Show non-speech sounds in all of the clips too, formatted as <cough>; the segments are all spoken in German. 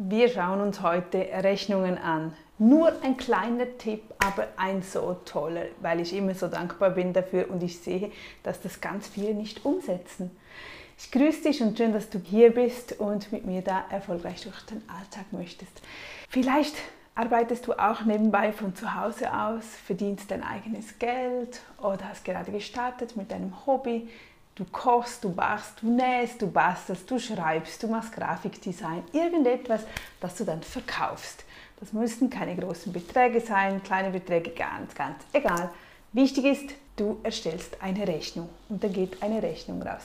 Wir schauen uns heute Rechnungen an. Nur ein kleiner Tipp, aber ein so toller, weil ich immer so dankbar bin dafür und ich sehe, dass das ganz viele nicht umsetzen. Ich grüße dich und schön, dass du hier bist und mit mir da erfolgreich durch den Alltag möchtest. Vielleicht arbeitest du auch nebenbei von zu Hause aus, verdienst dein eigenes Geld oder hast gerade gestartet mit deinem Hobby, Du kochst, du bachst, du nähst, du bastelst, du schreibst, du machst Grafikdesign, irgendetwas, das du dann verkaufst. Das müssten keine großen Beträge sein, kleine Beträge, ganz, ganz egal. Wichtig ist, du erstellst eine Rechnung und da geht eine Rechnung raus.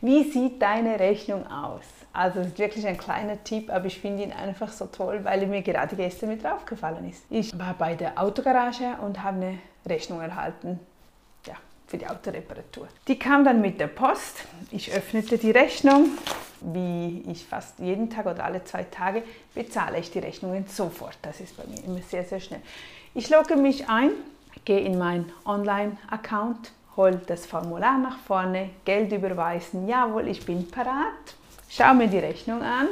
Wie sieht deine Rechnung aus? Also das ist wirklich ein kleiner Tipp, aber ich finde ihn einfach so toll, weil er mir gerade gestern mit draufgefallen ist. Ich war bei der Autogarage und habe eine Rechnung erhalten für die Autoreparatur. Die kam dann mit der Post. Ich öffnete die Rechnung. Wie ich fast jeden Tag oder alle zwei Tage bezahle ich die Rechnungen sofort. Das ist bei mir immer sehr, sehr schnell. Ich logge mich ein, gehe in meinen Online-Account, hole das Formular nach vorne, Geld überweisen, jawohl, ich bin parat, schaue mir die Rechnung an,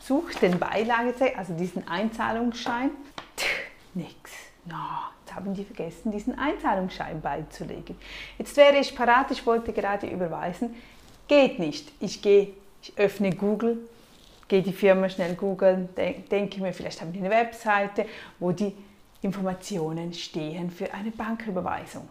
suche den Beilage, also diesen Einzahlungsschein, nix. No, jetzt haben die vergessen, diesen Einzahlungsschein beizulegen. Jetzt wäre ich parat, ich wollte gerade überweisen. Geht nicht. Ich gehe, ich öffne Google, gehe die Firma schnell googeln, denke mir, vielleicht haben die eine Webseite, wo die Informationen stehen für eine Banküberweisung.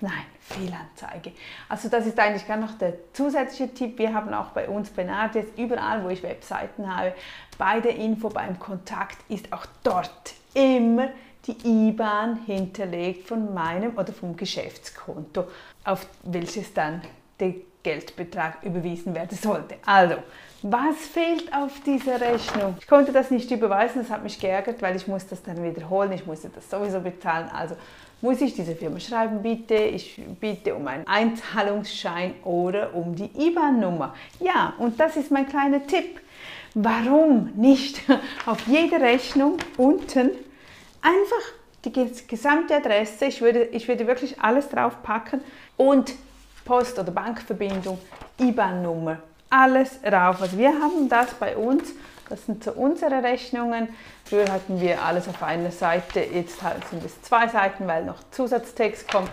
Nein, Fehlanzeige. Also das ist eigentlich gar noch der zusätzliche Tipp. Wir haben auch bei uns bei Nardes, überall wo ich Webseiten habe, bei der Info, beim Kontakt ist auch dort immer die IBAN hinterlegt von meinem oder vom Geschäftskonto, auf welches dann der Geldbetrag überwiesen werden sollte. Also, was fehlt auf dieser Rechnung? Ich konnte das nicht überweisen, das hat mich geärgert, weil ich muss das dann wiederholen, ich musste das sowieso bezahlen. Also muss ich dieser Firma schreiben, bitte, ich bitte um einen Einzahlungsschein oder um die IBAN-Nummer. Ja, und das ist mein kleiner Tipp. Warum nicht <laughs> auf jede Rechnung unten einfach die gesamte Adresse, ich würde, ich würde wirklich alles drauf packen und Post- oder Bankverbindung, IBAN-Nummer, alles rauf. Also wir haben das bei uns, das sind so unsere Rechnungen. Früher hatten wir alles auf einer Seite, jetzt sind es zwei Seiten, weil noch Zusatztext kommt.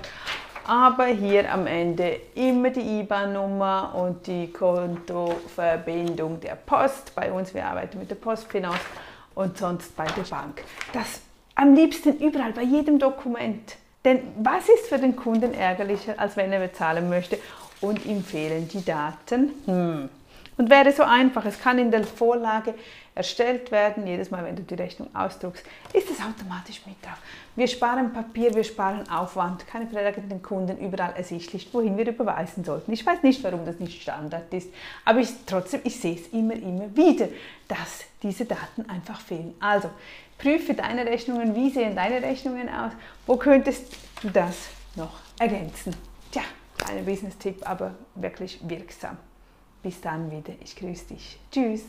Aber hier am Ende immer die IBAN-Nummer und die Kontoverbindung der Post. Bei uns, wir arbeiten mit der Postfinanz und sonst bei der Bank. Das am liebsten überall, bei jedem Dokument. Denn was ist für den Kunden ärgerlicher, als wenn er bezahlen möchte und ihm fehlen die Daten? Hm. Und wäre so einfach, es kann in der Vorlage erstellt werden, jedes Mal, wenn du die Rechnung ausdruckst, ist es automatisch mit drauf. Wir sparen Papier, wir sparen Aufwand, keine Frage den Kunden überall ersichtlich, wohin wir überweisen sollten. Ich weiß nicht, warum das nicht Standard ist, aber ich, trotzdem, ich sehe es immer, immer wieder, dass diese Daten einfach fehlen. Also, prüfe deine Rechnungen, wie sehen deine Rechnungen aus, wo könntest du das noch ergänzen. Tja, kleiner Business-Tipp, aber wirklich wirksam. Bis dann wieder, ich grüße dich. Tschüss.